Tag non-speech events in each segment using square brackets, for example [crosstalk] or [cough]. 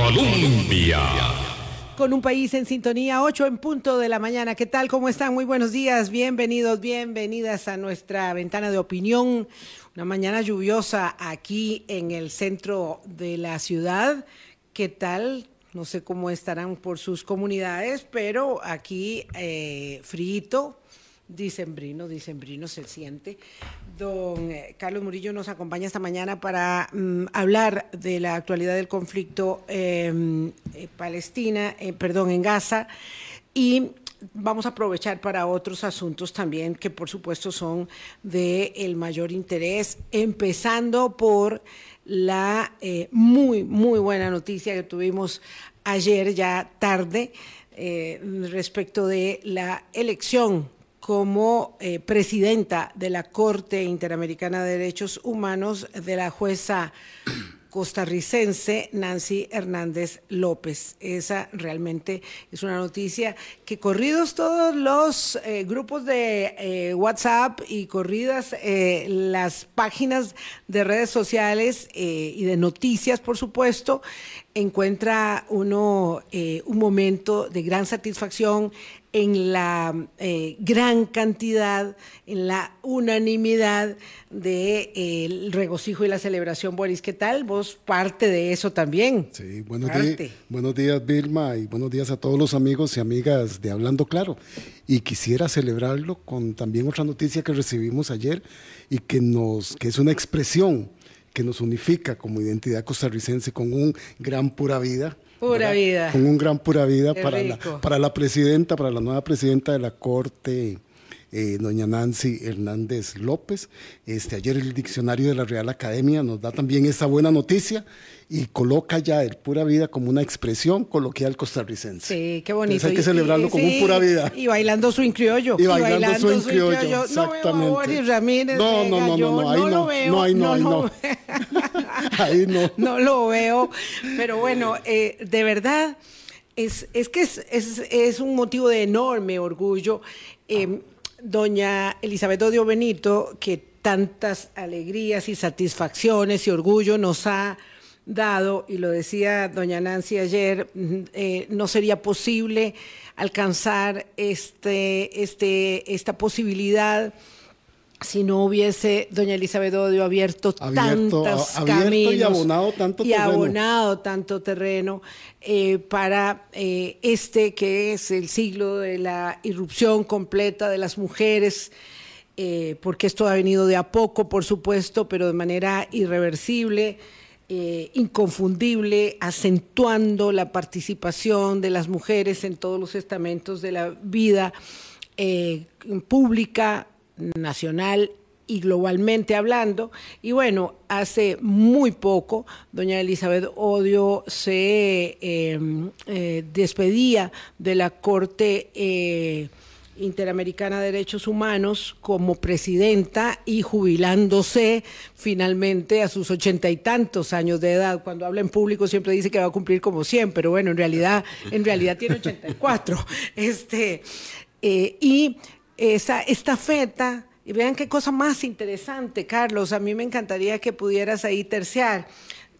Colombia. Con un país en sintonía, 8 en punto de la mañana. ¿Qué tal? ¿Cómo están? Muy buenos días. Bienvenidos, bienvenidas a nuestra ventana de opinión. Una mañana lluviosa aquí en el centro de la ciudad. ¿Qué tal? No sé cómo estarán por sus comunidades, pero aquí eh, Dicembrino, dicembrino se siente. Don eh, Carlos Murillo nos acompaña esta mañana para mm, hablar de la actualidad del conflicto em, eh, Palestina, eh, perdón, en Gaza y vamos a aprovechar para otros asuntos también que por supuesto son de el mayor interés, empezando por la eh, muy, muy buena noticia que tuvimos ayer ya tarde respecto de la elección como eh, presidenta de la Corte Interamericana de Derechos Humanos de la jueza costarricense Nancy Hernández López. Esa realmente es una noticia que corridos todos los eh, grupos de eh, WhatsApp y corridas las páginas de redes sociales y de noticias, por supuesto, encuentra uno un momento de gran satisfacción en la eh, gran cantidad, en la unanimidad del de, regocijo y la celebración. Boris, ¿qué tal? Vos parte de eso también. Sí, buenos, días, buenos días Vilma y buenos días a todos los amigos y amigas de Hablando Claro. Y quisiera celebrarlo con también otra noticia que recibimos ayer y que, nos, que es una expresión que nos unifica como identidad costarricense con un gran pura vida. Pura ¿verdad? vida. Con un gran pura vida para la, para la, presidenta, para la nueva presidenta de la Corte, eh, doña Nancy Hernández López. Este, ayer el diccionario de la Real Academia nos da también esa buena noticia y coloca ya el pura vida como una expresión coloquial costarricense. Sí, qué bonito. Entonces hay que celebrarlo y, como sí, un pura vida. Y bailando swing criollo. Y bailando, y bailando swing, criollo, criollo. exactamente. No, Boris Ramírez, no, no, no, no, no, ahí no, lo veo, no, ahí no, [laughs] ahí no. ahí [laughs] no. No lo veo, pero bueno, eh, de verdad, es, es que es, es, es, un motivo de enorme orgullo. Eh, doña Elizabeth Odio Benito, que tantas alegrías y satisfacciones y orgullo nos ha dado, y lo decía doña Nancy ayer, eh, no sería posible alcanzar este, este, esta posibilidad si no hubiese doña Elizabeth Odio abierto, abierto tantos abierto caminos y abonado tanto y terreno, abonado tanto terreno eh, para eh, este que es el siglo de la irrupción completa de las mujeres, eh, porque esto ha venido de a poco, por supuesto, pero de manera irreversible. Inconfundible, acentuando la participación de las mujeres en todos los estamentos de la vida pública, nacional y globalmente hablando. Y bueno, hace muy poco, doña Elizabeth Odio se eh, eh, despedía de la Corte eh, Interamericana de Derechos Humanos como presidenta y jubilándose finalmente a sus ochenta y tantos años de edad. Cuando habla en público siempre dice que va a cumplir como 100, pero bueno, en realidad, en realidad tiene 84. [laughs] Este, y esa estafeta y vean qué cosa más interesante, Carlos. A mí me encantaría que pudieras ahí terciar.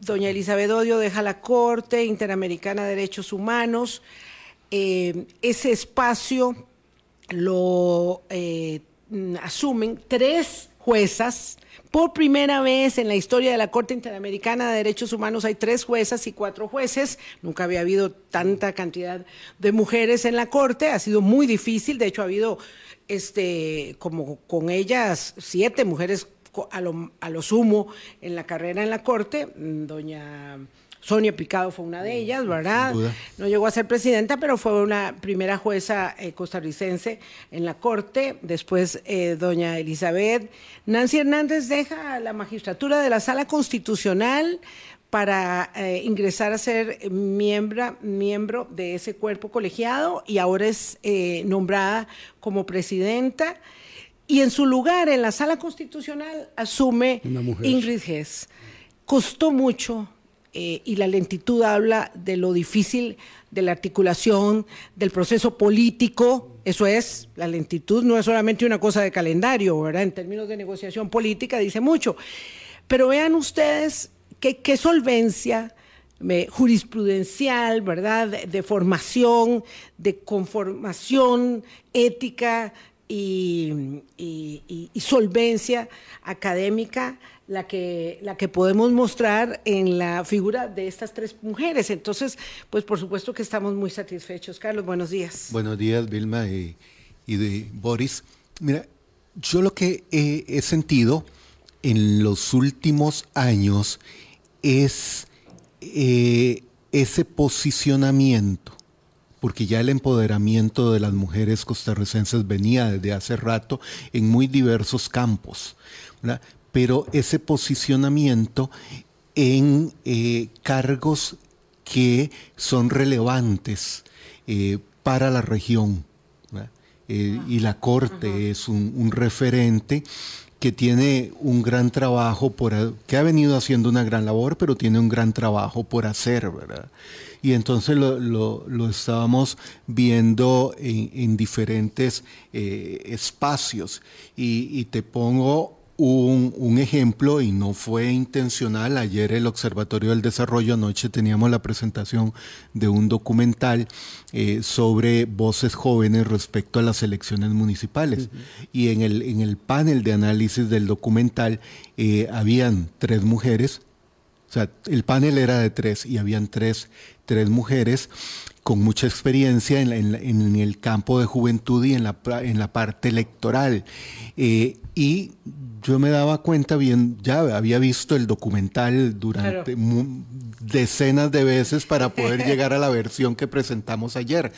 Doña Elizabeth Odio deja la Corte Interamericana de Derechos Humanos. Eh, ese espacio lo eh, asumen tres juezas. Por primera vez en la historia de la Corte Interamericana de Derechos Humanos hay tres juezas y cuatro jueces. Nunca había habido tanta cantidad de mujeres en la Corte. Ha sido muy difícil. De hecho, ha habido este, como con ellas siete mujeres a lo, a lo sumo en la carrera en la Corte. Doña Sonia Picado fue una de ellas, ¿verdad? No llegó a ser presidenta, pero fue una primera jueza eh, costarricense en la Corte. Después, eh, doña Elizabeth. Nancy Hernández deja la magistratura de la Sala Constitucional para eh, ingresar a ser miembro, miembro de ese cuerpo colegiado y ahora es eh, nombrada como presidenta. Y en su lugar, en la sala constitucional, asume Ingrid Hess. Costó mucho eh, y la lentitud habla de lo difícil de la articulación, del proceso político. Eso es, la lentitud no es solamente una cosa de calendario, ¿verdad? En términos de negociación política dice mucho. Pero vean ustedes qué, solvencia jurisprudencial, ¿verdad? De, formación, de conformación ética y, solvencia académica la que, la que podemos mostrar en la figura de estas tres mujeres. Entonces, pues por supuesto que estamos muy satisfechos. Carlos, buenos días. Buenos días, Vilma y, de Boris. Mira, yo lo que he sentido en los últimos años es eh, ese posicionamiento, porque ya el empoderamiento de las mujeres costarricenses venía desde hace rato en muy diversos campos, pero ese posicionamiento en eh, cargos que son relevantes eh, para la región. y la Corte es un referente que tiene un gran trabajo por, que ha venido haciendo una gran labor, pero tiene un gran trabajo por hacer, ¿verdad? Y entonces lo, estábamos viendo en, diferentes eh, espacios. Y, te pongo un, ejemplo y no fue intencional. Ayer el Observatorio del Desarrollo, anoche teníamos la presentación de un documental eh, sobre voces jóvenes respecto a las elecciones municipales. Y en el, en el panel de análisis del documental eh, habían tres mujeres, o sea, el panel era de tres y habían tres, tres mujeres con mucha experiencia en, en, el campo de juventud y en la, en la parte electoral. Eh, y yo me daba cuenta bien, ya había visto el documental durante decenas de veces para poder [laughs] llegar a la versión que presentamos ayer.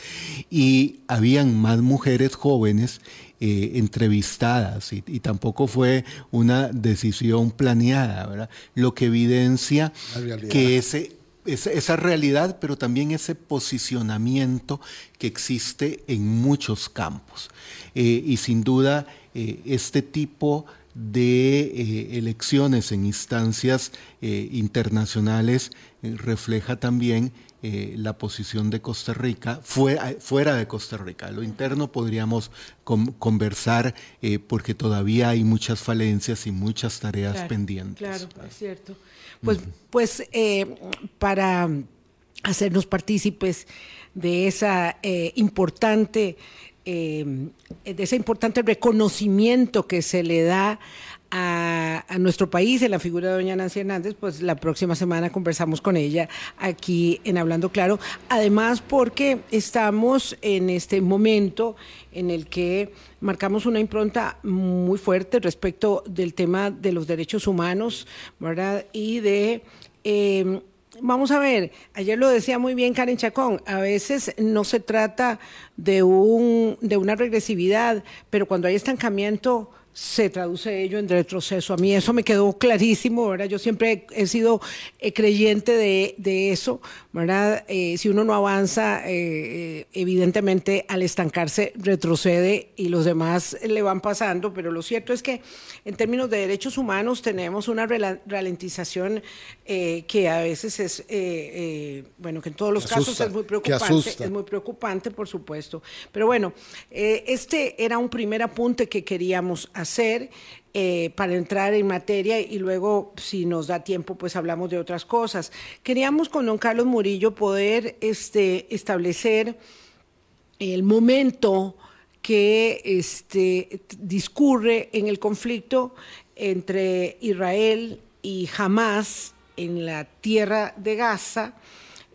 Y habían más mujeres jóvenes eh, entrevistadas y, tampoco fue una decisión planeada, ¿verdad? Lo que evidencia que ese esa, realidad, pero también ese posicionamiento que existe en muchos campos. Eh, y sin duda, eh, este tipo de eh, elecciones en instancias internacionales refleja también la posición de Costa Rica fuera, de Costa Rica. Lo interno podríamos conversar porque todavía hay muchas falencias y muchas tareas pendientes. Claro, es cierto. Pues, pues para hacernos partícipes de esa importante eh, de ese importante reconocimiento que se le da a, nuestro país en la figura de doña Nancy Hernández, pues la próxima semana conversamos con ella aquí en Hablando Claro. Además, porque estamos en este momento en el que marcamos una impronta muy fuerte respecto del tema de los derechos humanos, ¿verdad? Y de... Eh, Vamos a ver, ayer lo decía muy bien Karen Chacón, a veces no se trata de, un, de una regresividad, pero cuando hay estancamiento se traduce ello en retroceso. A mí eso me quedó clarísimo, ¿verdad? Yo siempre he sido eh, creyente de, eso, ¿verdad? Eh, si uno no avanza, eh, evidentemente al estancarse retrocede y los demás le van pasando, pero lo cierto es que en términos de derechos humanos tenemos una ralentización que a veces es, bueno, que en todos los casos es muy preocupante, es muy preocupante, por supuesto. Pero bueno, este era un primer apunte que queríamos hacer hacer eh, para entrar en materia y luego, si nos da tiempo, pues hablamos de otras cosas. Queríamos con don Carlos Murillo poder este, establecer el momento que este, discurre en el conflicto entre Israel y Hamas en la tierra de Gaza,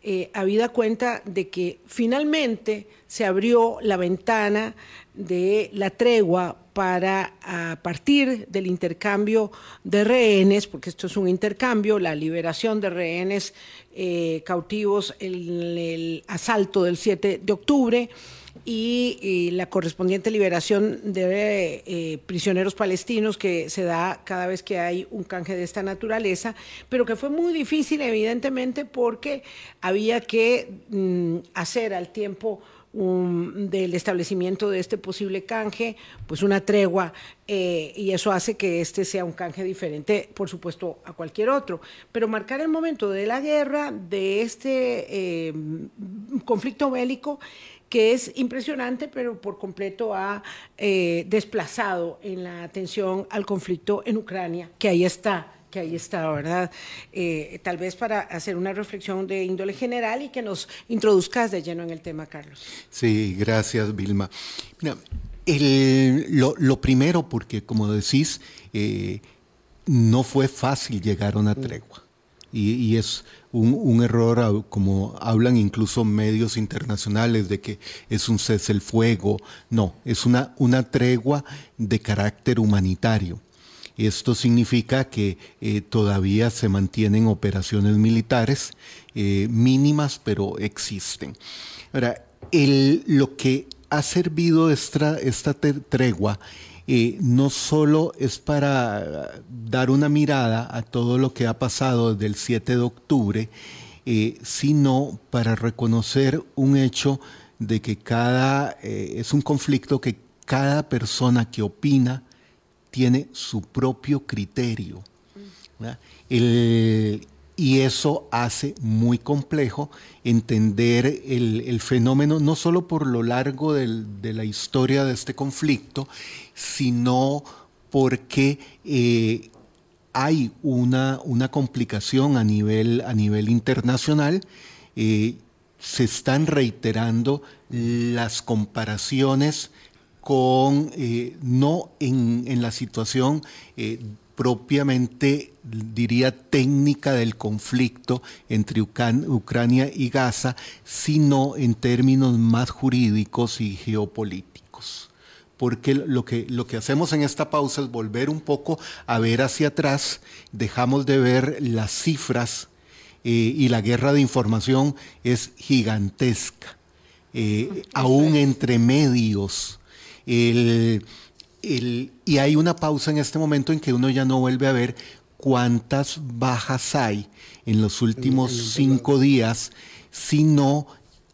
eh, habida cuenta de que finalmente se abrió la ventana de la tregua para, partir del intercambio de rehenes, porque esto es un intercambio, la liberación de rehenes eh, cautivos en el, asalto del 7 de octubre, y, la correspondiente liberación de eh, prisioneros palestinos que se da cada vez que hay un canje de esta naturaleza, pero que fue muy difícil evidentemente porque había que mm, hacer al tiempo del establecimiento de este posible canje, pues una tregua, eh, y eso hace que este sea un canje diferente, por supuesto, a cualquier otro. Pero marcar el momento de la guerra, de este eh, conflicto bélico, que es impresionante, pero por completo ha eh, desplazado en la atención al conflicto en Ucrania, que ahí está que ahí está, ¿verdad? Eh, tal vez para hacer una reflexión de índole general y que nos introduzcas de lleno en el tema, Carlos. Sí, gracias, Vilma. Mira, lo, primero, porque como decís, eh, no fue fácil llegar a una tregua. Y, es un, error, como hablan incluso medios internacionales, de que es un cese el fuego. No, es una, una tregua de carácter humanitario. Esto significa que eh, todavía se mantienen operaciones militares eh, mínimas, pero existen. Ahora, lo que ha servido esta, esta tregua eh, no solo es para dar una mirada a todo lo que ha pasado desde el 7 de octubre, sino para reconocer un hecho de que cada, es un conflicto que cada persona que opina, tiene su propio criterio. y eso hace muy complejo entender el, fenómeno, no solo por lo largo de la historia de este conflicto, sino porque eh, hay una, una, complicación a nivel, a nivel internacional. Eh, se están reiterando las comparaciones con, eh, no en, la situación eh, propiamente, diría, técnica del conflicto entre Ucrania y Gaza, sino en términos más jurídicos y geopolíticos. Porque lo que, lo que hacemos en esta pausa es volver un poco a ver hacia atrás, dejamos de ver las cifras eh, y la guerra de información es gigantesca. aún entre medios el, y hay una pausa en este momento en que uno ya no vuelve a ver cuántas bajas hay en los últimos cinco días, sino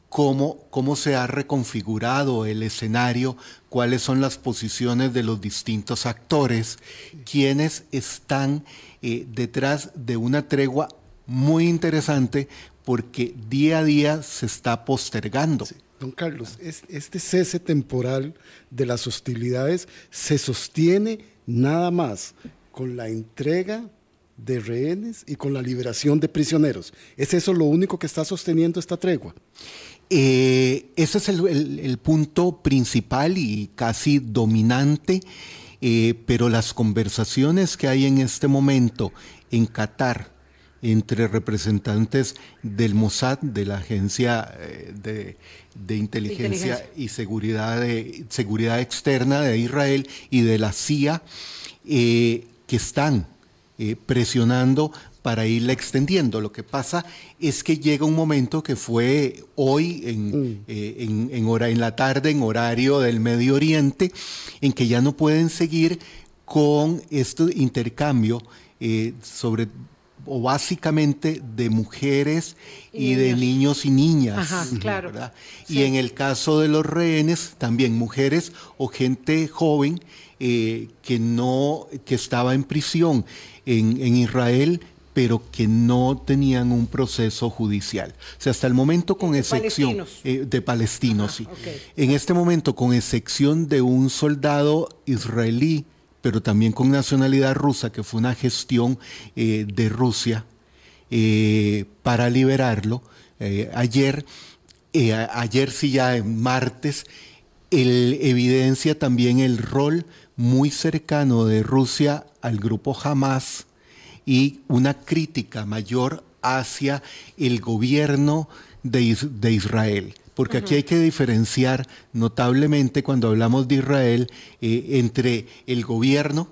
cómo, cómo se ha reconfigurado el escenario, cuáles son las posiciones de los distintos actores, quienes están eh, detrás de una tregua muy interesante porque día a día se está postergando. Don Carlos, este cese temporal de las hostilidades se sostiene nada más con la entrega de rehenes y con la liberación de prisioneros. ¿Es eso lo único que está sosteniendo esta tregua? Eh, ese es el, punto principal y casi dominante, eh, pero las conversaciones que hay en este momento en Qatar, entre representantes del Mossad, de la Agencia eh, de, Inteligencia, y Seguridad, de, Seguridad Externa de Israel y de la CIA, eh, que están eh, presionando para irla extendiendo. Lo que pasa es que llega un momento que fue hoy en, mm. en, hora, en la tarde, en horario del Medio Oriente, en que ya no pueden seguir con este intercambio sobre o básicamente de mujeres y, de niños y niñas. claro. Y en el caso de los rehenes, también mujeres o gente joven eh, que no, que estaba en prisión en, Israel pero que no tenían un proceso judicial. O sea, hasta el momento, con excepción eh, de palestinos, sí. En este momento, con excepción de un soldado israelí pero también con nacionalidad rusa, que fue una gestión eh, de Rusia eh, para liberarlo. Eh, ayer, ayer sí ya en martes, el, evidencia también el rol muy cercano de Rusia al grupo Hamas y una crítica mayor hacia el gobierno de, de Israel porque aquí hay que diferenciar notablemente cuando hablamos de Israel eh, entre el gobierno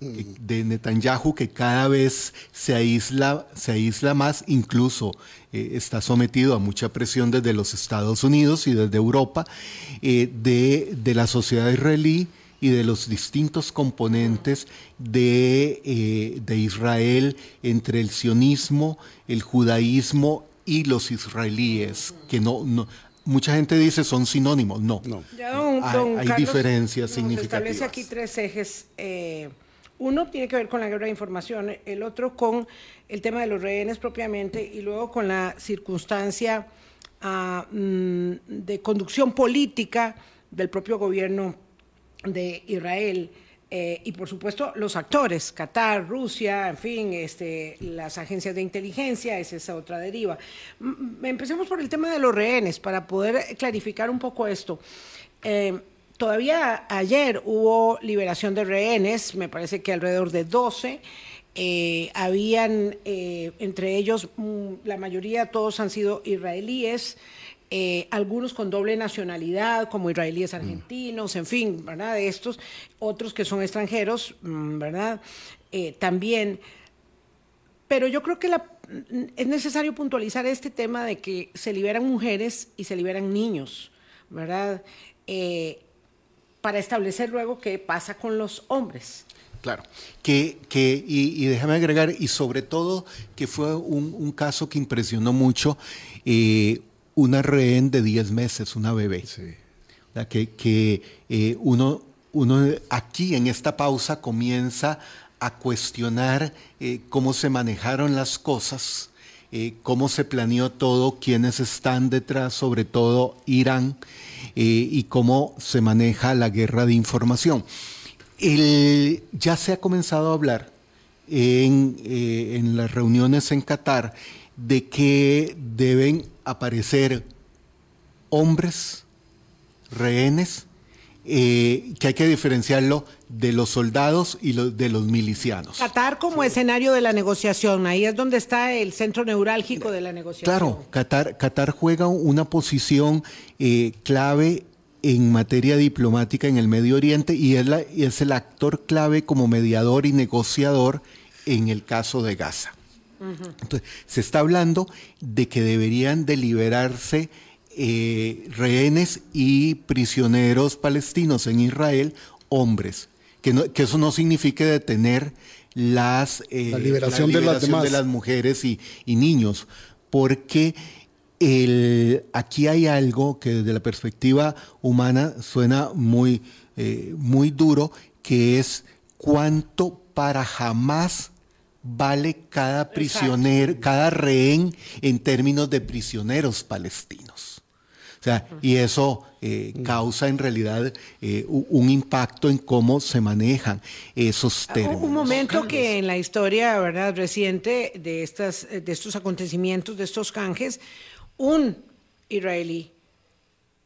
eh, de Netanyahu que cada vez se aísla, se aísla más, incluso eh, está sometido a mucha presión desde los Estados Unidos y desde Europa, de, la sociedad israelí y de los distintos componentes de, de Israel entre el sionismo, el judaísmo y los israelíes, que no, no mucha gente dice son sinónimos. No, no. hay, diferencias significativas. Establece aquí tres ejes. Eh, uno tiene que ver con la guerra de información, el otro con el tema de los rehenes propiamente y luego con la circunstancia ah, mm, de conducción política del propio gobierno de Israel. Eh, y por supuesto los actores, Qatar, Rusia, en fin, este, las agencias de inteligencia, es esa otra deriva. empecemos por el tema de los rehenes, para poder clarificar un poco esto. Eh, todavía ayer hubo liberación de rehenes, me parece que alrededor de 12. Eh, habían entre ellos, mm, la mayoría, todos han sido israelíes. Eh, algunos con doble nacionalidad, como israelíes argentinos, en fin, ¿verdad? De estos, otros que son extranjeros, mm, ¿verdad? Eh, también. Pero yo creo que es necesario puntualizar este tema de que se liberan mujeres y se liberan niños, ¿verdad? Eh, para establecer luego qué pasa con los hombres. Claro, que, que y, déjame agregar, y sobre todo que fue un, caso que impresionó mucho, una rehén de 10 meses, una bebé. Que, que eh, uno, uno aquí en esta pausa comienza a cuestionar eh, cómo se manejaron las cosas, eh, cómo se planeó todo, quiénes están detrás, sobre todo Irán, y cómo se maneja la guerra de información. ya se ha comenzado a hablar en, en las reuniones en Qatar de que deben aparecer hombres, rehenes, eh, que hay que diferenciarlo de los soldados y de los milicianos. Qatar como escenario de la negociación, ahí es donde está el centro neurálgico de la negociación. Claro, Qatar, Qatar juega una posición eh, clave en materia diplomática en el Medio Oriente y es, es el actor clave como mediador y negociador en el caso de Gaza. Entonces, se está hablando de que deberían de liberarse eh, rehenes y prisioneros palestinos en Israel, hombres. Que, eso no signifique detener las, eh, la liberación, de, las mujeres y, niños, porque aquí hay algo que desde la perspectiva humana suena muy, eh, muy duro, que es cuánto para jamás vale cada prisionero, cada rehén en términos de prisioneros palestinos. O sea, y eso eh, causa en realidad eh, un impacto en cómo se manejan esos términos. Un momento que en la historia verdad reciente de, estas, de estos acontecimientos, de estos canjes, un israelí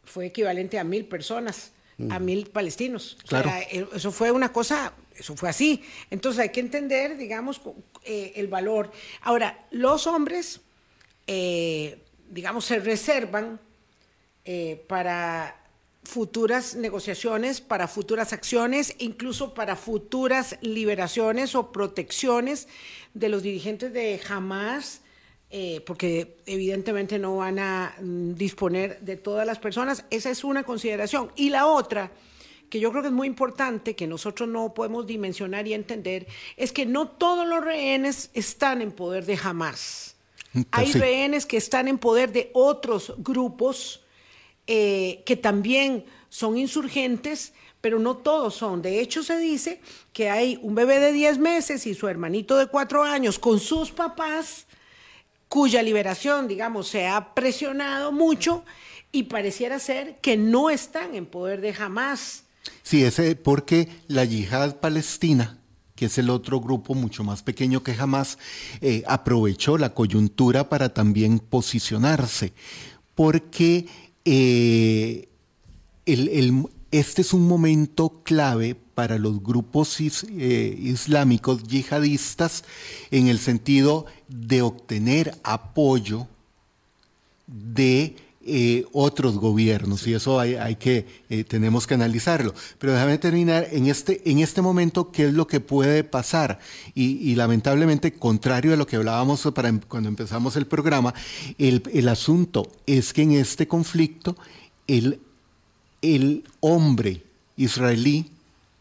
fue equivalente a mil personas, a mil palestinos. Claro. Eh, eso fue una cosa eso fue así. Entonces hay que entender, digamos, eh, el valor. Ahora, los hombres, eh, digamos, se reservan eh, para futuras negociaciones, para futuras acciones, incluso para futuras liberaciones o protecciones de los dirigentes de Hamas, porque evidentemente no van a mm, disponer de todas las personas. Esa es una consideración. Y la otra que yo creo que es muy importante, que nosotros no podemos dimensionar y entender, es que no todos los rehenes están en poder de Hamas. Mm, Hay rehenes que están en poder de otros grupos eh, que también son insurgentes, pero no todos son. De hecho, se dice que hay un bebé de 10 meses y su hermanito de 4 años con sus papás, cuya liberación, digamos, se ha presionado mucho y pareciera ser que no están en poder de Hamas. Sí, ese porque la yihad palestina, que es el otro grupo mucho más pequeño que jamás, eh, aprovechó la coyuntura para también posicionarse, porque eh, este es un momento clave para los grupos eh, islámicos yihadistas en el sentido de obtener apoyo de eh, otros gobiernos y eso hay, que eh, tenemos que analizarlo. Pero déjame terminar. En este en este momento qué es lo que puede pasar y, lamentablemente contrario a lo que hablábamos para, em, cuando empezamos el programa, el, el, asunto es que en este conflicto el, el hombre israelí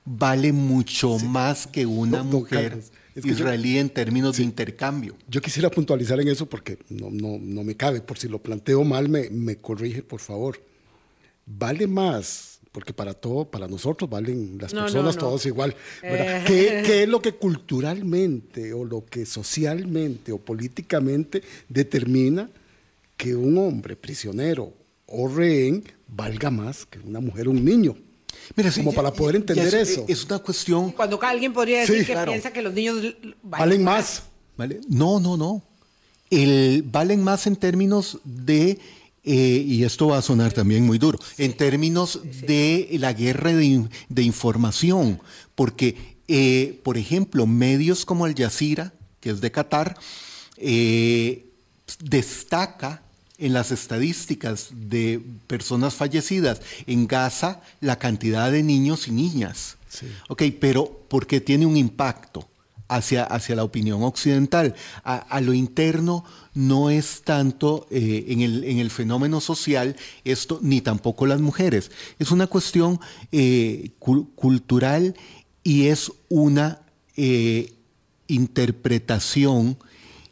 vale mucho más que una mujer israelí en términos de intercambio. Yo quisiera puntualizar en eso porque no, no, no me cabe, por si lo planteo mal, me, me corrige, por favor. Vale más, porque para todo, para nosotros valen las personas todos igual. Eh. ¿Qué, [laughs] ¿Qué, es lo que culturalmente o lo que socialmente o políticamente determina que un hombre prisionero o rehén valga más que una mujer o un niño? Mira, como para poder entender eso. Es una cuestión. Cuando alguien podría decir que piensa que los niños valen, más. ¿Vale? No, no, no. El, valen más en términos de eh, y esto va a sonar también muy duro, en términos de la guerra de, información, porque, eh, por ejemplo, medios como Al Jazeera, que es de Qatar, eh, destaca en las estadísticas de personas fallecidas en Gaza la cantidad de niños y niñas. Ok, pero porque tiene un impacto hacia, hacia la opinión occidental. A, lo interno no es tanto eh, en, el, en, el, fenómeno social esto, ni tampoco las mujeres. Es una cuestión eh, cultural y es una eh, interpretación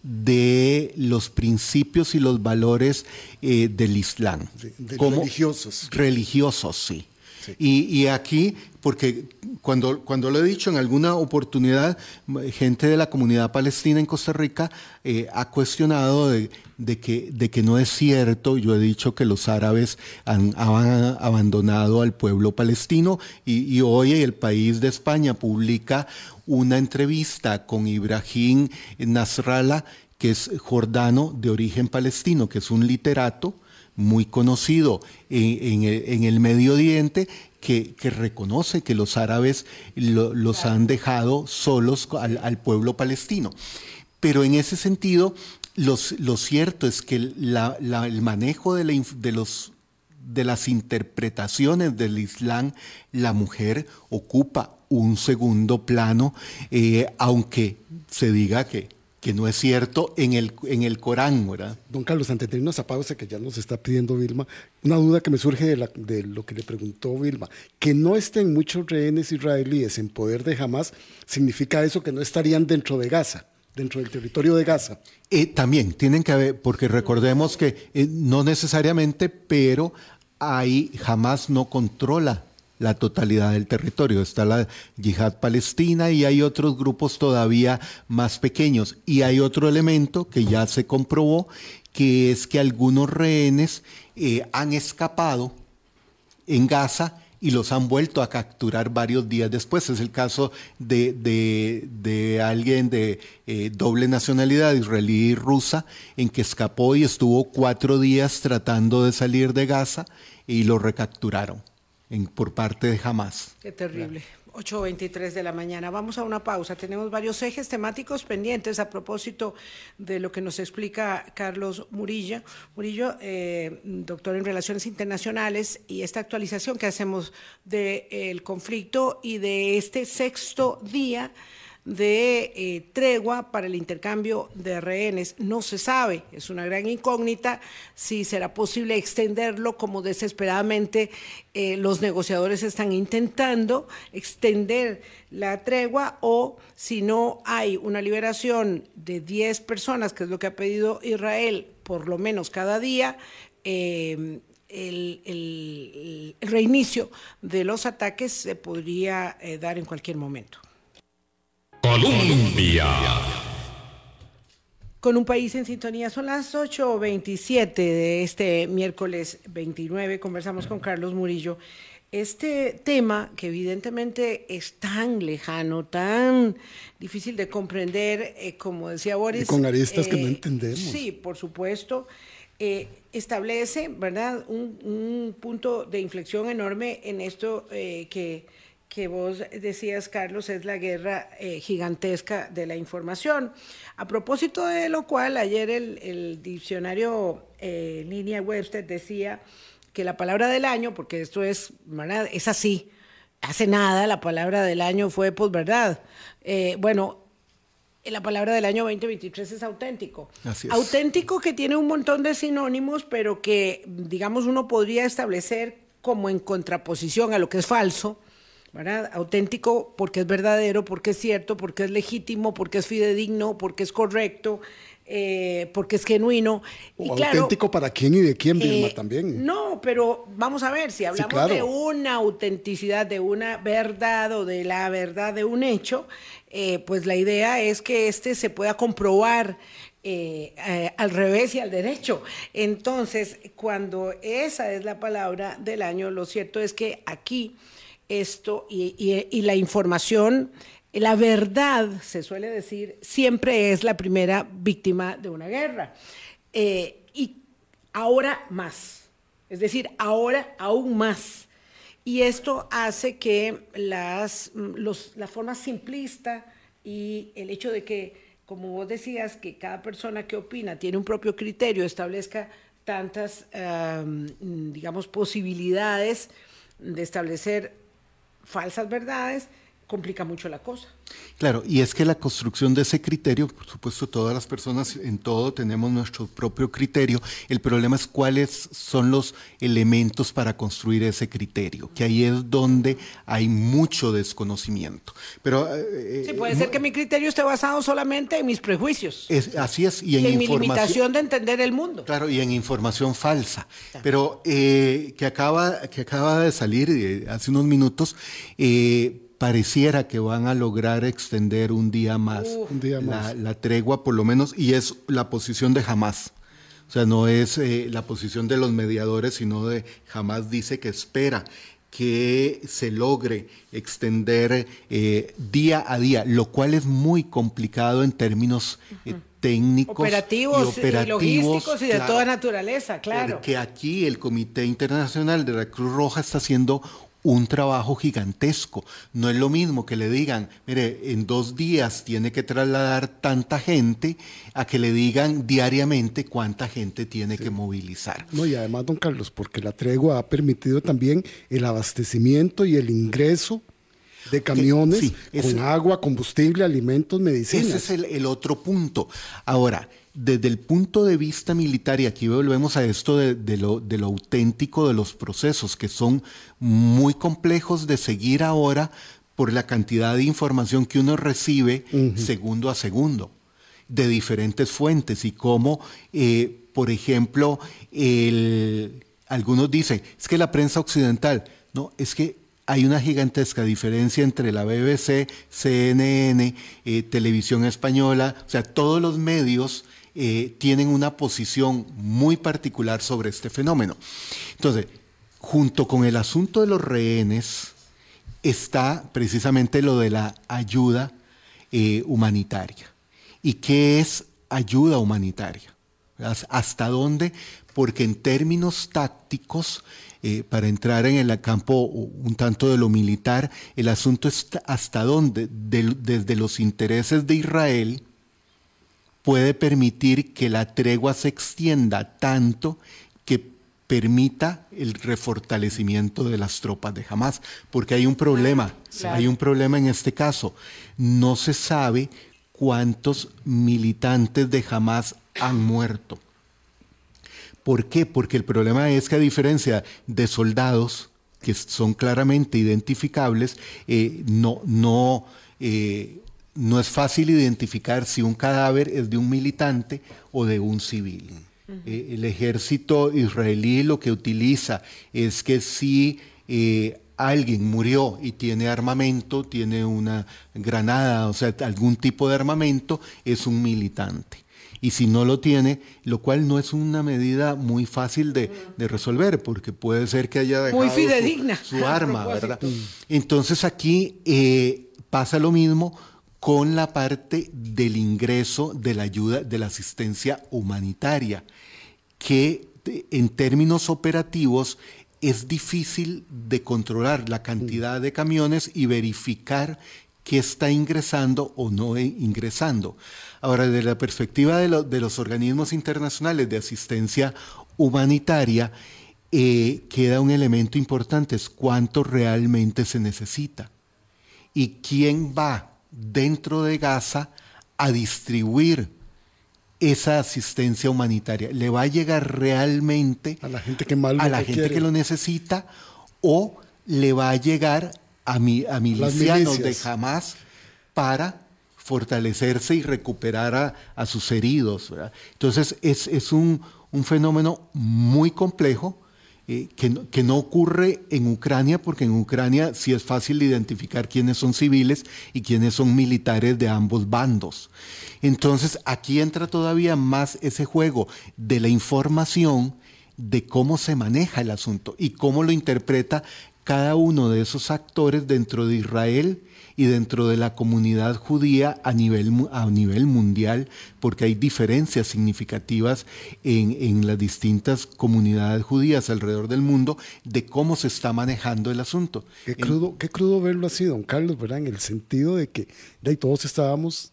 de los principios y los valores del Islam. religiosos. Religiosos, sí. Y, aquí, porque cuando, cuando lo he dicho en alguna oportunidad, gente de la comunidad palestina en Costa Rica eh, ha cuestionado de, que, de que no es cierto. Yo he dicho que los árabes han, abandonado al pueblo palestino y, hoy el país de España publica una entrevista con Ibrahim Nasrallah, que es jordano de origen palestino, que es un literato muy conocido en, el, Medio Oriente que, reconoce que los árabes los han dejado solos al, pueblo palestino. Pero en ese sentido, lo cierto es que el manejo de, de, los, de las interpretaciones del Islam, la mujer ocupa un segundo plano, eh, aunque se diga que que no es cierto en el, en el Corán, ¿verdad? Don Carlos, ante tener una pausa que ya nos está pidiendo Vilma, una duda que me surge de, de, lo que le preguntó Vilma, que no estén muchos rehenes israelíes en poder de Hamas, ¿significa eso que no estarían dentro de Gaza? dentro del territorio de Gaza. Eh, también tienen que haber, porque recordemos que eh, no necesariamente, pero ahí jamás no controla la totalidad del territorio. Está la yihad palestina y hay otros grupos todavía más pequeños. Y hay otro elemento que ya se comprobó, que es que algunos rehenes eh, han escapado en Gaza y los han vuelto a capturar varios días después. Es el caso de, alguien de eh, doble nacionalidad, israelí y rusa, en que escapó y estuvo cuatro días tratando de salir de Gaza y lo recapturaron por parte de Hamas. Qué terrible. 8.23 de la mañana. Vamos a una pausa. Tenemos varios ejes temáticos pendientes a propósito de lo que nos explica Carlos Murillo. Murillo, eh, doctor en Relaciones Internacionales, y esta actualización que hacemos del conflicto y de este sexto día de eh, tregua para el intercambio de rehenes. No se sabe, es una gran incógnita si será posible extenderlo como desesperadamente eh, los negociadores están intentando extender la tregua o si no hay una liberación de 10 personas, que es lo que ha pedido Israel por lo menos cada día. Eh, el, reinicio de los ataques se podría dar en cualquier momento. Colombia. Con un país en sintonía, son las 8.27 de este miércoles 29. Conversamos con Carlos Murillo. Este tema, que evidentemente es tan lejano, tan difícil de comprender, eh, como decía Boris. Y con aristas que no eh, entendemos. Sí, por supuesto. Eh, establece, ¿verdad?, un, un, punto de inflexión enorme en esto que que vos decías, Carlos, es la guerra eh, gigantesca de la información. A propósito de lo cual, ayer el, diccionario eh, Línea Webster decía que la palabra del año, porque esto es, es así, hace nada la palabra del año fue posverdad. Eh, bueno, la palabra del año 2023 es auténtico. Auténtico que tiene un montón de sinónimos, pero que, digamos, uno podría establecer como en contraposición a lo que es falso Auténtico porque es verdadero, porque es cierto, porque es legítimo, porque es fidedigno, porque es correcto, eh, porque es genuino. auténtico para quién y de quién, Vilma, eh, también. No, pero vamos a ver, si hablamos de una autenticidad, de una verdad o de la verdad de un hecho, eh, pues la idea es que este se pueda comprobar al revés y al derecho. Entonces, cuando esa es la palabra del año, lo cierto es que aquí esto y, la información, la verdad, se suele decir, siempre es la primera víctima de una guerra. Eh, y ahora más, es decir, ahora aún más. Y esto hace que las, la forma simplista y el hecho de que, como vos decías, que cada persona que opina tiene un propio criterio, establezca tantas, digamos, posibilidades de establecer falsas verdades, complica mucho la cosa. Claro, y es que la construcción de ese criterio, por supuesto, todas las personas en todo tenemos nuestro propio criterio. El problema es cuáles son los elementos para construir ese criterio, que ahí es donde hay mucho desconocimiento. Pero eh, sí, puede ser que mi criterio esté basado solamente en mis prejuicios. así es, y en, en mi limitación de entender el mundo. Claro, y en información falsa. Pero eh, que acaba que acaba de salir eh, hace unos minutos. Eh, pareciera que van a lograr extender un día más, La, tregua, por lo menos, y es la posición de Hamas. O sea, no es eh, la posición de los mediadores, sino de Hamas dice que espera que se logre extender eh, día a día, lo cual es muy complicado en términos eh, técnicos operativos y, logísticos y de toda naturaleza, claro. Que aquí el Comité Internacional de la Cruz Roja está haciendo un trabajo gigantesco. No es lo mismo que le digan, mire, en dos días tiene que trasladar tanta gente a que le digan diariamente cuánta gente tiene que movilizar. No, y además, don Carlos, porque la tregua ha permitido también el abastecimiento y el ingreso de camiones con agua, combustible, alimentos, medicinas. Ese es el, el otro punto. Ahora, desde el punto de vista militar, y aquí volvemos a esto de, lo, auténtico de los procesos, que son muy complejos de seguir ahora por la cantidad de información que uno recibe segundo a segundo, de diferentes fuentes, y cómo, eh, por ejemplo, algunos dicen, es que la prensa occidental, no, es que hay una gigantesca diferencia entre la BBC, CNN, eh, Televisión Española, o sea, todos los medios eh, tienen una posición muy particular sobre este fenómeno. Entonces, junto con el asunto de los rehenes, está precisamente lo de la ayuda eh, humanitaria. ¿Y qué es ayuda humanitaria? ¿Hasta dónde? Porque en términos tácticos, eh, para entrar en el campo un tanto de lo militar, el asunto es hasta dónde, desde los intereses de Israel, puede permitir que la tregua se extienda tanto que permita el refortalecimiento de las tropas de Hamas, porque hay un problema, hay un problema en este caso. No se sabe cuántos militantes de Hamas han muerto. ¿Por qué? Porque el problema es que a diferencia de soldados que son claramente identificables, eh, no, no eh, no es fácil identificar si un cadáver es de un militante o de un civil. Eh, el ejército israelí lo que utiliza es que si eh, alguien murió y tiene armamento, tiene una granada, o sea, algún tipo de armamento, es un militante. Y si no lo tiene, lo cual no es una medida muy fácil de, resolver, porque puede ser que haya dejado Su, [laughs] arma, ¿verdad? Entonces aquí eh, pasa lo mismo con la parte del ingreso de la ayuda, de la asistencia humanitaria, que en términos operativos es difícil de controlar la cantidad de camiones y verificar qué está ingresando o no ingresando. Ahora, desde la perspectiva de, los organismos internacionales de asistencia humanitaria, eh, queda un elemento importante, es cuánto realmente se necesita y quién va dentro de Gaza a distribuir esa asistencia humanitaria. ¿Le va a llegar realmente a la gente que, mal a la gente que lo necesita o le va a llegar a, mi, a milicianos de Hamas para fortalecerse y recuperar a, sus heridos? Entonces es, es un, un fenómeno muy complejo eh, que, no, ocurre en Ucrania, porque en Ucrania sí es fácil identificar quiénes son civiles y quiénes son militares de ambos bandos. Entonces aquí entra todavía más ese juego de la información de cómo se maneja el asunto y cómo lo interpreta cada uno de esos actores dentro de Israel y dentro de la comunidad judía a nivel, a nivel mundial, porque hay diferencias significativas en, en, las distintas comunidades judías alrededor del mundo de cómo se está manejando el asunto. Qué crudo, qué crudo verlo así, don Carlos, ¿verdad? En el sentido de que de todos estábamos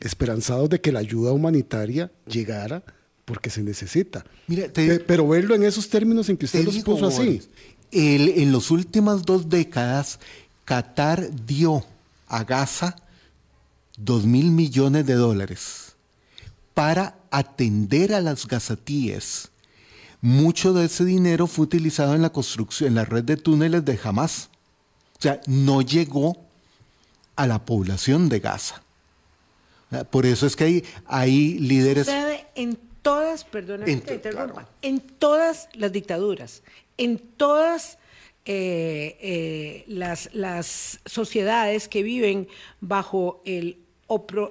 esperanzados de que la ayuda humanitaria llegara porque se necesita. Mira, pero verlo en esos términos en que usted los puso así. en las últimas dos décadas, Qatar dio a Gaza dos mil millones de dólares para atender a las gazatíes. Mucho de ese dinero fue utilizado en la construcción, en la red de túneles de Hamas. O sea, no llegó a la población de Gaza. Por eso es que hay, hay líderes. En todas, perdóname en, en todas las dictaduras, en todas eh, eh, las, las, sociedades que viven bajo el,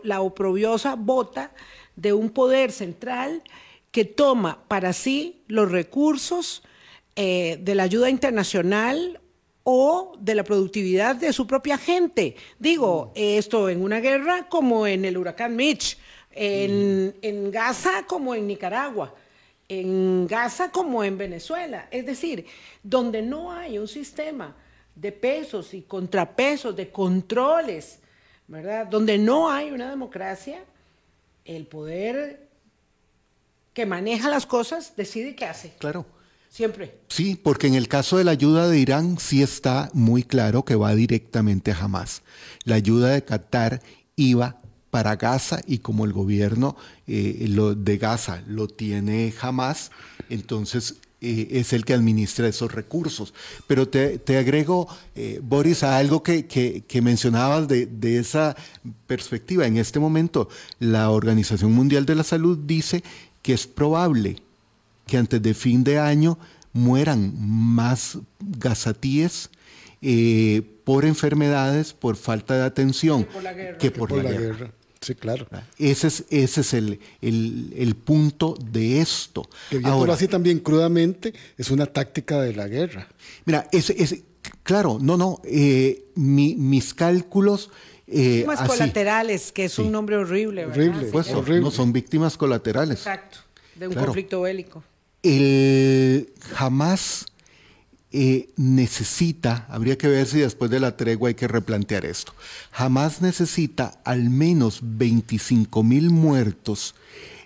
la oprobiosa bota de un poder central que toma para sí los recursos eh, de la ayuda internacional o de la productividad de su propia gente. Digo, esto en una guerra como en el huracán Mitch, en, en Gaza como en Nicaragua en Gaza como en Venezuela. Es decir, donde no hay un sistema de pesos y contrapesos, de controles, ¿verdad? Donde no hay una democracia, el poder que maneja las cosas decide qué hace. Claro. Siempre. Sí, porque en el caso de la ayuda de Irán sí está muy claro que va directamente a Hamas. La ayuda de Qatar iba para Gaza y como el gobierno eh, lo de Gaza lo tiene jamás, entonces eh, es el que administra esos recursos. Pero te, agrego, eh, Boris, a algo que, que, mencionabas de, de, esa perspectiva. En este momento, la Organización Mundial de la Salud dice que es probable que antes de fin de año mueran más gazatíes por enfermedades, por falta de atención, que por la guerra. Sí, claro. Ese es, ese es el, el, punto de esto. Que Ahora, así también crudamente, es una táctica de la guerra. Mira, es, es claro, no, no, eh, mis cálculos... Eh, víctimas colaterales, que es un nombre horrible, ¿verdad? Horrible, pues, no son víctimas colaterales. Exacto, de un conflicto bélico. El jamás eh, necesita, habría que ver si después de la tregua hay que replantear esto, jamás necesita al menos 25 mil muertos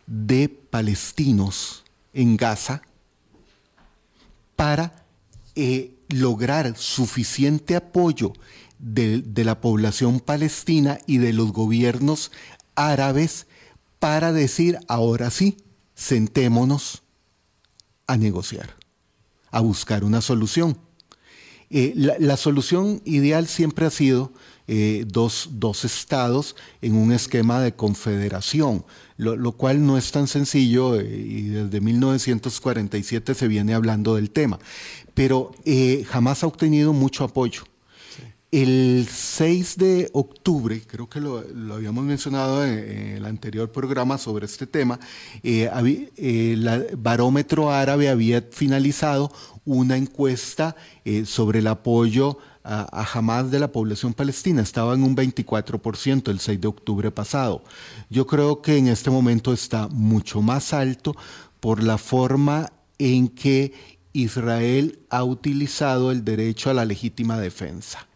de palestinos en Gaza para eh, lograr suficiente apoyo de, de la población palestina y de los gobiernos árabes para decir, ahora sí, sentémonos a negociar a buscar una solución. Eh, la, solución ideal siempre ha sido eh, dos, estados en un esquema de confederación, lo, cual no es tan sencillo eh, y desde 1947 se viene hablando del tema, pero jamás ha obtenido mucho apoyo. El 6 de octubre, creo que lo, habíamos mencionado en, el anterior programa sobre este tema, eh, el barómetro árabe había finalizado una encuesta eh, sobre el apoyo a, a, Hamas de la población palestina. Estaba en un 24% el 6 de octubre pasado. Yo creo que en este momento está mucho más alto por la forma en que Israel ha utilizado el derecho a la legítima defensa.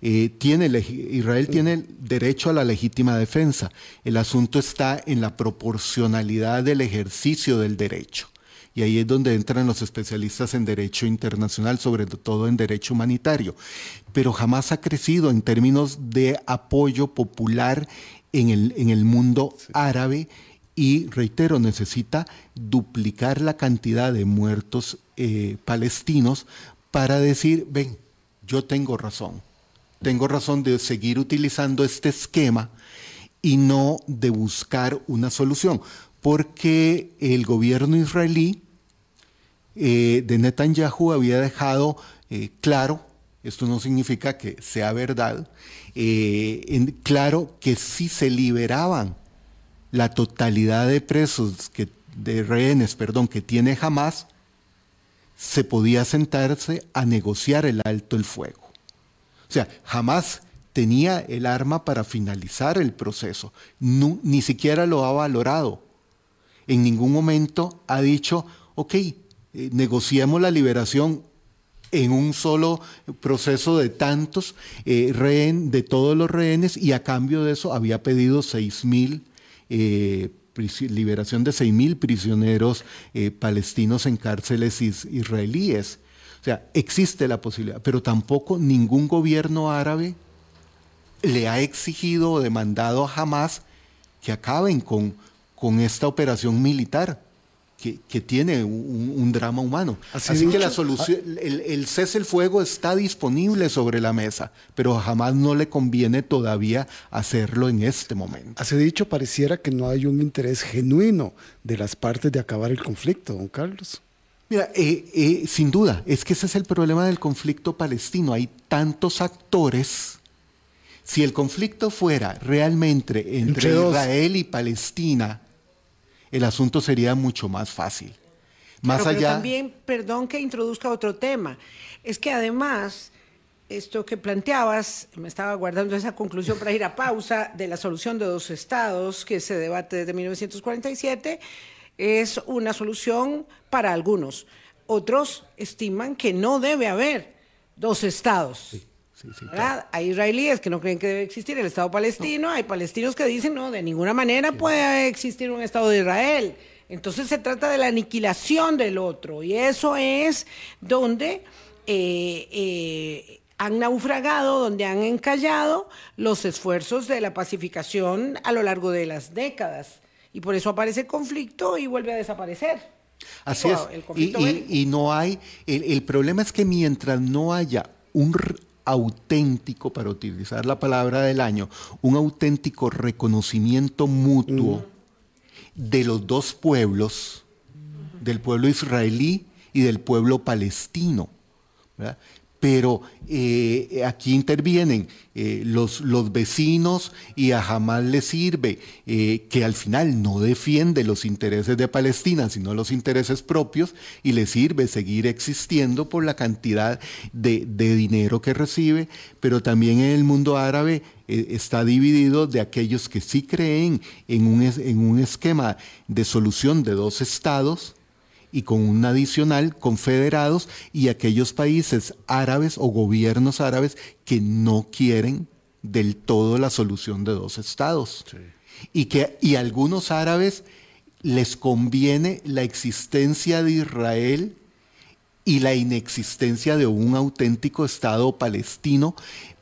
Eh, tiene, Israel tiene derecho a la legítima defensa. El asunto está en la proporcionalidad del ejercicio del derecho. Y ahí es donde entran los especialistas en derecho internacional, sobre todo en derecho humanitario. Pero jamás ha crecido en términos de apoyo popular en el, en el mundo árabe y, reitero, necesita duplicar la cantidad de muertos eh, palestinos para decir, ven, yo tengo razón tengo razón de seguir utilizando este esquema y no de buscar una solución, porque el gobierno israelí eh, de Netanyahu había dejado eh, claro, esto no significa que sea verdad, eh, claro que si se liberaban la totalidad de presos, que, de rehenes, perdón, que tiene Hamas, se podía sentarse a negociar el alto el fuego. O sea, jamás tenía el arma para finalizar el proceso, ni siquiera lo ha valorado. En ningún momento ha dicho, ok, eh, negociemos la liberación en un solo proceso de tantos eh, rehen, de todos los rehenes, y a cambio de eso había pedido seis mil eh, liberación de 6.000 prisioneros eh, palestinos en cárceles israelíes. O sea, existe la posibilidad, pero tampoco ningún gobierno árabe le ha exigido o demandado a Hamas que acaben con, con esta operación militar que, tiene un, drama humano. Así, que la solución, ah. el, cese el fuego está disponible sobre la mesa, pero jamás no le conviene todavía hacerlo en este momento. Hace dicho, pareciera que no hay un interés genuino de las partes de acabar el conflicto, don Carlos. Mira, eh, eh, sin duda, es que ese es el problema del conflicto palestino. Hay tantos actores. Si el conflicto fuera realmente entre, Israel y Palestina, el asunto sería mucho más fácil. Más allá. Pero también, perdón que introduzca otro tema, es que además esto que planteabas, me estaba guardando esa conclusión para ir a pausa, de la solución de dos estados que se debate desde 1947, es una solución para algunos. Otros estiman que no debe haber dos estados. Hay israelíes que no creen que debe existir el Estado palestino, hay palestinos que dicen no, de ninguna manera puede existir un Estado de Israel. Entonces se trata de la aniquilación del otro y eso es donde eh, eh, han naufragado, donde han encallado los esfuerzos de la pacificación a lo largo de las décadas. Y por eso aparece el conflicto y vuelve a desaparecer. Así es. y, no hay, el, el problema es que mientras no haya un auténtico, para utilizar la palabra del año, un auténtico reconocimiento mutuo de los dos pueblos, del pueblo israelí y del pueblo palestino. Pero eh, aquí intervienen eh, los, los, vecinos y a Hamas le sirve eh, que al final no defiende los intereses de Palestina, sino los intereses propios y le sirve seguir existiendo por la cantidad de, dinero que recibe, pero también en el mundo árabe está dividido de aquellos que sí creen en un, en un esquema de solución de dos estados y con un adicional confederados y aquellos países árabes o gobiernos árabes que no quieren del todo la solución de dos estados. Y que y algunos árabes les conviene la existencia de Israel y la inexistencia de un auténtico Estado palestino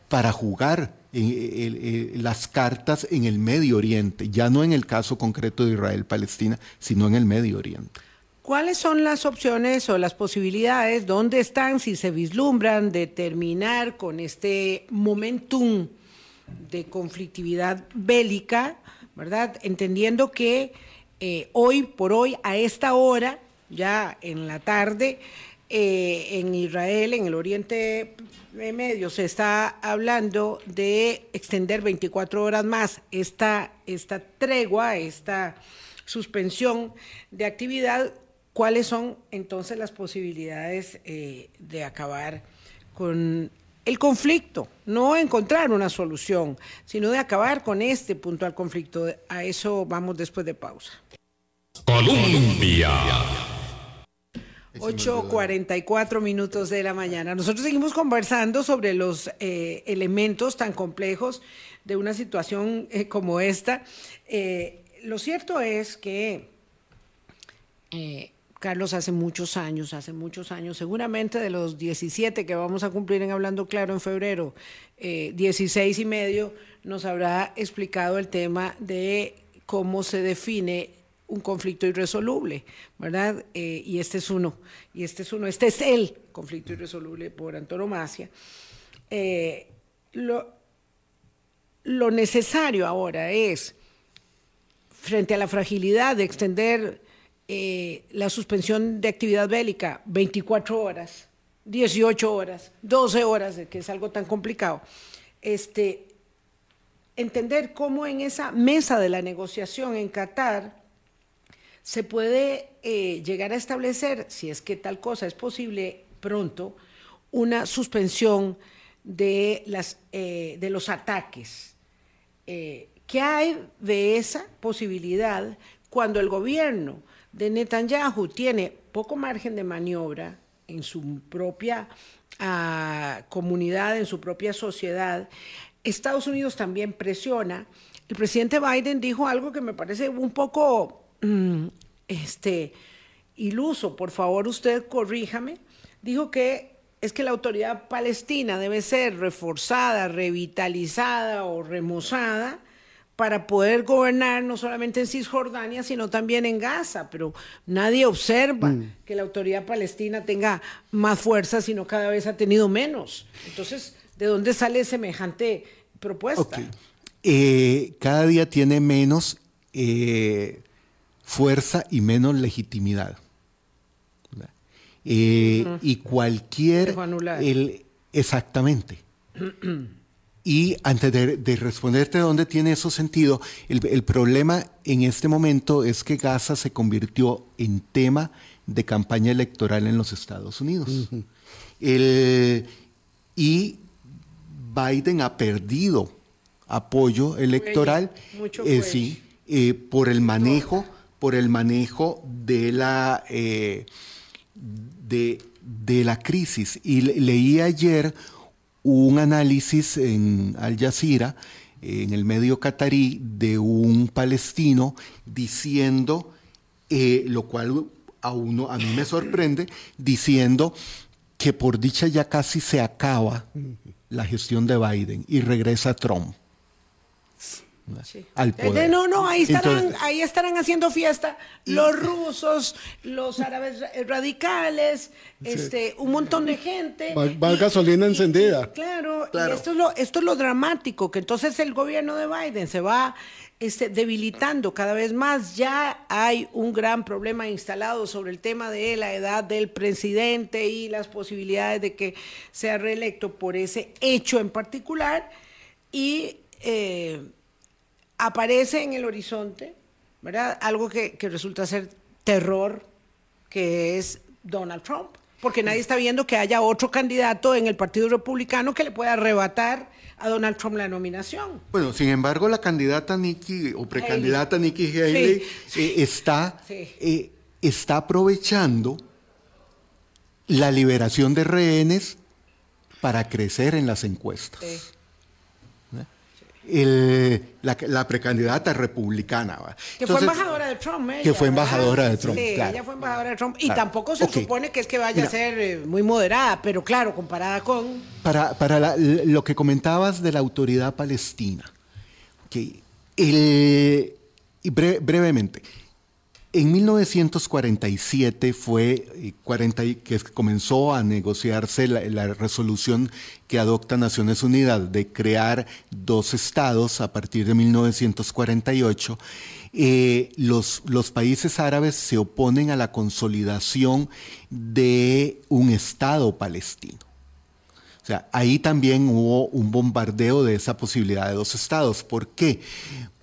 para jugar las cartas en el Medio Oriente, ya no en el caso concreto de Israel-Palestina, sino en el Medio Oriente. ¿Cuáles son las opciones o las posibilidades? ¿Dónde están, si se vislumbran, de terminar con este momentum de conflictividad bélica, ¿verdad? Entendiendo que eh, hoy por hoy, a esta hora, ya en la tarde, eh, en Israel, en el Oriente Medio, se está hablando de extender 24 horas más esta, esta tregua, esta suspensión de actividad ¿Cuáles son entonces las posibilidades eh, de acabar con el conflicto? No encontrar una solución, sino de acabar con este puntual conflicto. A eso vamos después de pausa. Colombia. 8.44 minutos de la mañana. Nosotros seguimos conversando sobre los eh, elementos tan complejos de una situación eh, como esta. lo cierto es que Carlos, hace muchos años, hace muchos años, seguramente de los 17 que vamos a cumplir en Hablando Claro en febrero, 16 eh, y medio, nos habrá explicado el tema de cómo se define un conflicto irresoluble, ¿verdad? Eh, y este es uno, y este es uno, este es el conflicto irresoluble por antonomasia. Eh, lo, lo necesario ahora es, frente a la fragilidad de extender eh, la suspensión de actividad bélica, 24 horas, 18 horas, 12 horas, que es algo tan complicado. Este, entender cómo en esa mesa de la negociación en Qatar se puede eh, llegar a establecer, si es que tal cosa es posible pronto, una suspensión de, las, eh, de los ataques. ¿Qué hay de esa posibilidad cuando el gobierno de Netanyahu tiene poco margen de maniobra en su propia ah, comunidad, en su propia sociedad? Estados Unidos también presiona. El presidente Biden dijo algo que me parece un poco mm, este, iluso, por favor usted corríjame, dijo que es que la autoridad palestina debe ser reforzada, revitalizada o remozada para poder gobernar no solamente en Cisjordania, sino también en Gaza, pero nadie observa mm. que la autoridad palestina tenga más fuerza, sino cada vez ha tenido menos. Entonces, ¿de dónde sale semejante propuesta? Eh, cada día tiene menos eh, fuerza y menos legitimidad. Eh, y cualquier... El, exactamente. [clears throat] y antes de, responderte dónde tiene eso sentido, el, problema en este momento es que Gaza se convirtió en tema de campaña electoral en los Estados Unidos. y Biden ha perdido apoyo electoral eh, sí, eh, por el manejo por el manejo de la de, la crisis. Y leí ayer un análisis en Al Jazeera, en el medio catarí, de un palestino diciendo, eh, lo cual a uno, a mí me sorprende, diciendo que por dicha ya casi se acaba la gestión de Biden y regresa Trump. Al poder. No, no, ahí estarán, ahí estarán haciendo fiesta los rusos, los árabes radicales, este, un montón de gente. Va, gasolina encendida. claro, Y esto es, lo, esto es lo dramático, que entonces el gobierno de Biden se va este, debilitando cada vez más. Ya hay un gran problema instalado sobre el tema de la edad del presidente y las posibilidades de que sea reelecto por ese hecho en particular. Y eh, aparece en el horizonte, ¿verdad? Algo que, resulta ser terror, que es Donald Trump, porque nadie está viendo que haya otro candidato en el Partido Republicano que le pueda arrebatar a Donald Trump la nominación. Bueno, sin embargo, la candidata Nikki o precandidata Nikki Haley eh, está, eh, está aprovechando la liberación de rehenes para crecer en las encuestas la, precandidata republicana. Que fue embajadora de Trump. que fue embajadora de Trump. Sí, ella fue embajadora de Trump. Y tampoco se supone que es que vaya a ser eh, muy moderada, pero claro, comparada con... Para, para lo que comentabas de la autoridad palestina, que el, y brevemente, en 1947 fue 40, eh, que comenzó a negociarse la, resolución que adopta Naciones Unidas de crear dos estados a partir de 1948. Eh, los, los países árabes se oponen a la consolidación de un estado palestino. O sea, ahí también hubo un bombardeo de esa posibilidad de dos estados. ¿Por qué?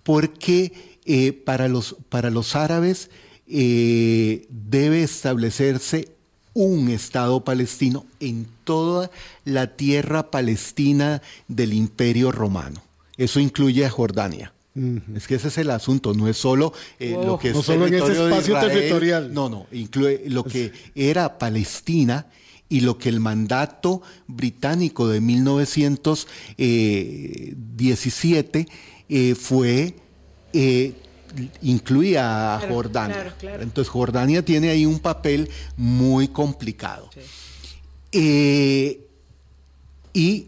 Porque eh, para, los, para los árabes eh, debe establecerse un Estado palestino en toda la tierra palestina del Imperio Romano. Eso incluye a Jordania. Es que ese es el asunto, no es solo eh, lo que es no solo en ese espacio territorial. No, no, incluye lo que era Palestina y lo que el mandato británico de 1917 eh, fue incluía a Jordania. Entonces Jordania tiene ahí un papel muy complicado. Eh, y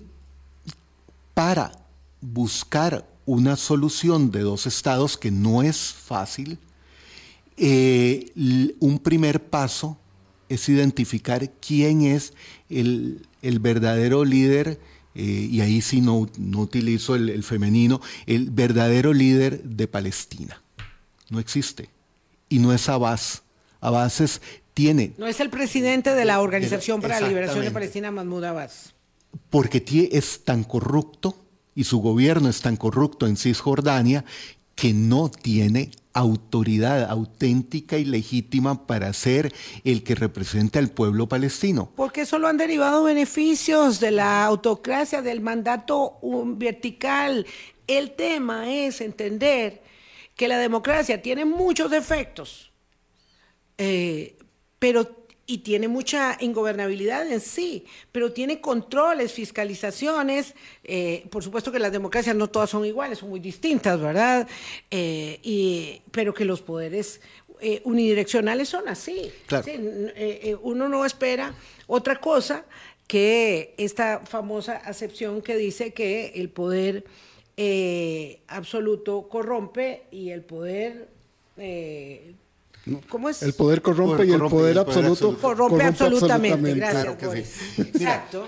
para buscar una solución de dos estados que no es fácil, eh, un primer paso es identificar quién es el, verdadero líder, eh, y ahí sí no, no utilizo el, femenino, el verdadero líder de Palestina no existe. Y no es Abbas. Abbas tiene... No es el presidente de la Organización para la Liberación de Palestina, Mahmoud Abbas. Porque es tan corrupto y su gobierno es tan corrupto en Cisjordania que no tiene autoridad auténtica y legítima para ser el que represente al pueblo palestino. Porque solo han derivado beneficios de la autocracia, del mandato vertical. El tema es entender que la democracia tiene muchos defectos, eh, pero y tiene mucha ingobernabilidad en sí, pero tiene controles, fiscalizaciones. Eh, por supuesto que las democracias no todas son iguales, son muy distintas, ¿verdad? Eh, y, pero que los poderes eh, unidireccionales son así. uno no espera otra cosa que esta famosa acepción que dice que el poder absoluto corrompe y el poder ¿Cómo es? El poder corrompe, y, el poder absoluto corrompe, absolutamente. Gracias, Exacto.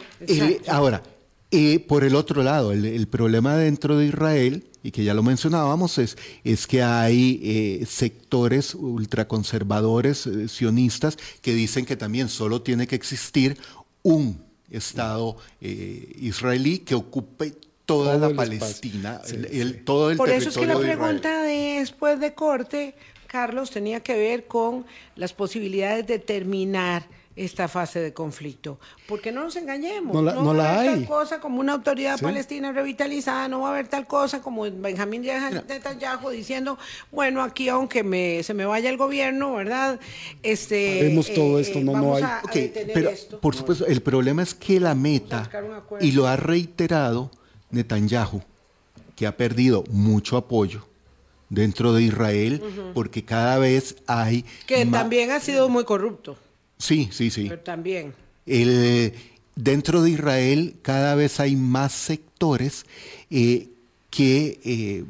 ahora, eh, por el otro lado, el, problema dentro de Israel, y que ya lo mencionábamos, es, es que hay eh, sectores ultraconservadores, eh, sionistas, que dicen que también solo tiene que existir un Estado israelí que ocupe toda la Palestina, el, todo el Por eso es que la pregunta después de corte Carlos, tenía que ver con las posibilidades de terminar esta fase de conflicto. Porque no nos engañemos. No, la, va a haber tal cosa como una autoridad palestina revitalizada, no va a haber tal cosa como Benjamín Netanyahu diciendo, bueno, aquí aunque me, se me vaya el gobierno, ¿verdad? Este, Vemos todo esto, no, no hay. pero, por supuesto, el problema es que la meta, y lo ha reiterado Netanyahu, que ha perdido mucho apoyo, dentro de Israel, porque cada vez hay... Que también ha sido muy corrupto. Sí, sí, sí. Pero también. El, dentro de Israel cada vez hay más sectores eh, que eh,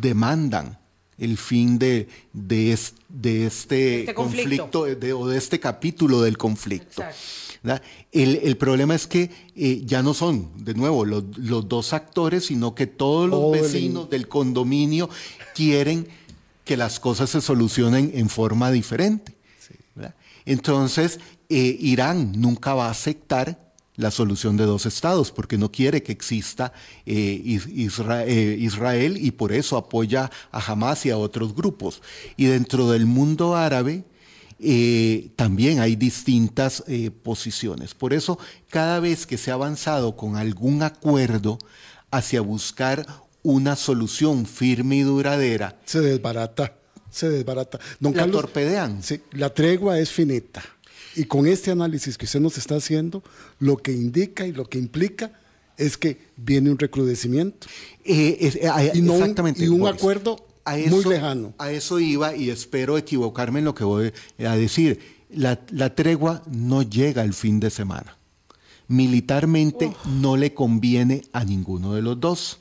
demandan el fin de, de, de este, este, conflicto, o de este capítulo del conflicto. El, problema es que eh, ya no son, de nuevo, los, dos actores, sino que todos los vecinos del condominio quieren que las cosas se solucionen en forma diferente. Entonces, eh, Irán nunca va a aceptar la solución de dos estados, porque no quiere que exista eh, Israel y por eso apoya a Hamas y a otros grupos. Y dentro del mundo árabe, eh, también hay distintas eh, posiciones. Por eso, cada vez que se ha avanzado con algún acuerdo hacia buscar una solución firme y duradera, se desbarata, se desbarata. Don la torpedean. la tregua es finita. Y con este análisis que usted nos está haciendo, lo que indica y lo que implica es que viene un recrudecimiento. Eh, exactamente. y un acuerdo a eso, muy lejano. A eso iba y espero equivocarme en lo que voy a decir. La, tregua no llega el fin de semana. Militarmente no le conviene a ninguno de los dos.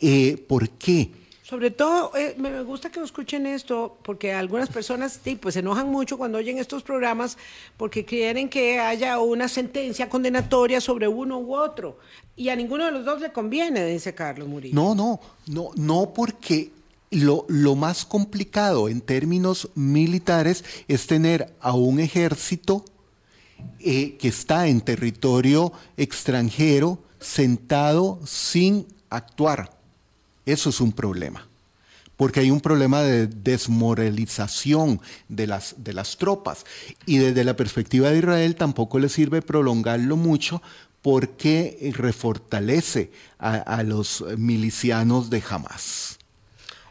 Eh, ¿Por qué? Sobre todo, eh, me gusta que escuchen esto, porque algunas personas pues, se enojan mucho cuando oyen estos programas porque quieren que haya una sentencia condenatoria sobre uno u otro. Y a ninguno de los dos le conviene, dice Carlos Murillo. No, no, no, no porque lo, más complicado en términos militares es tener a un ejército eh, que está en territorio extranjero sentado sin actuar. Eso es un problema, porque hay un problema de desmoralización de las, de las tropas. Y desde la perspectiva de Israel tampoco le sirve prolongarlo mucho porque refortalece a, a los milicianos de Hamas.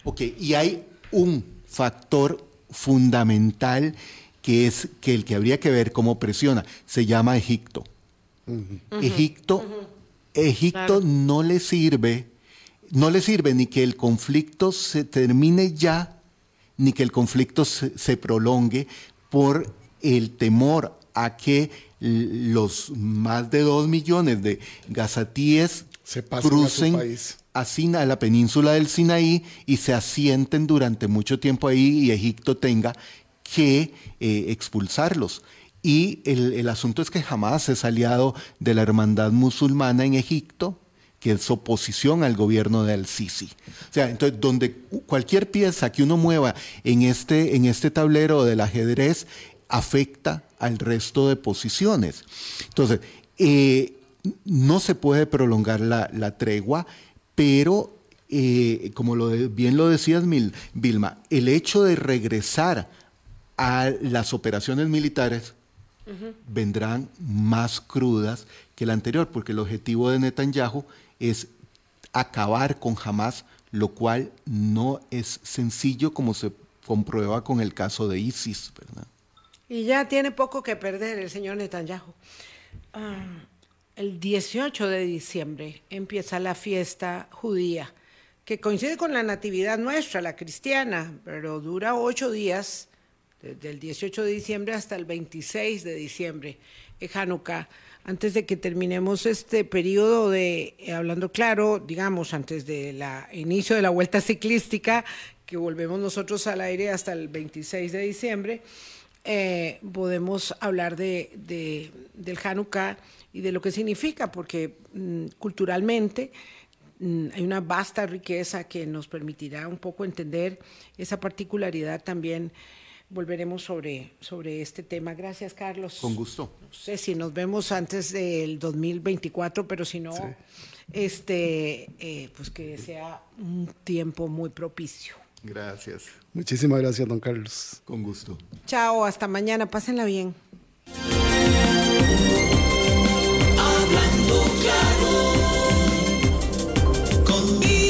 Ok, y hay un factor fundamental que es que el que habría que ver cómo presiona, se llama Egipto. Egipto, Egipto no le sirve, no le sirve ni que el conflicto se termine ya, ni que el conflicto se, prolongue por el temor a que los más de dos millones de gazatíes se crucen a, la península del Sinaí y se asienten durante mucho tiempo ahí y Egipto tenga que eh, expulsarlos. Y el, asunto es que jamás es aliado de la hermandad musulmana en Egipto, que es oposición al gobierno de Al-Sisi. O sea, entonces, donde cualquier pieza que uno mueva en este, en este tablero del ajedrez afecta al resto de posiciones. Entonces, eh, no se puede prolongar la, la tregua pero eh, como lo bien lo decías, Vilma, el hecho de regresar a las operaciones militares vendrán más crudas que la anterior, porque el objetivo de Netanyahu es acabar con Hamas, lo cual no es sencillo como se comprueba con el caso de ISIS, ¿verdad? Y ya tiene poco que perder el señor Netanyahu. Ah, el 18 de diciembre empieza la fiesta judía, que coincide con la natividad nuestra, la cristiana, pero dura ocho días, desde el 18 de diciembre hasta el 26 de diciembre, en Hanukkah antes de que terminemos este periodo de, eh, hablando claro, digamos, antes del inicio de la vuelta ciclística, que volvemos nosotros al aire hasta el 26 de diciembre, eh, podemos hablar de, del Hanukkah y de lo que significa, porque mm, culturalmente mm, hay una vasta riqueza que nos permitirá un poco entender esa particularidad también volveremos sobre, sobre este tema. Gracias, Carlos. Con gusto. No sé si nos vemos antes del 2024, pero si no, este, eh, pues que sea un tiempo muy propicio. Gracias. Muchísimas gracias, don Carlos. Con gusto. Chao, hasta mañana. Pásenla bien. Hablando claro, conmigo.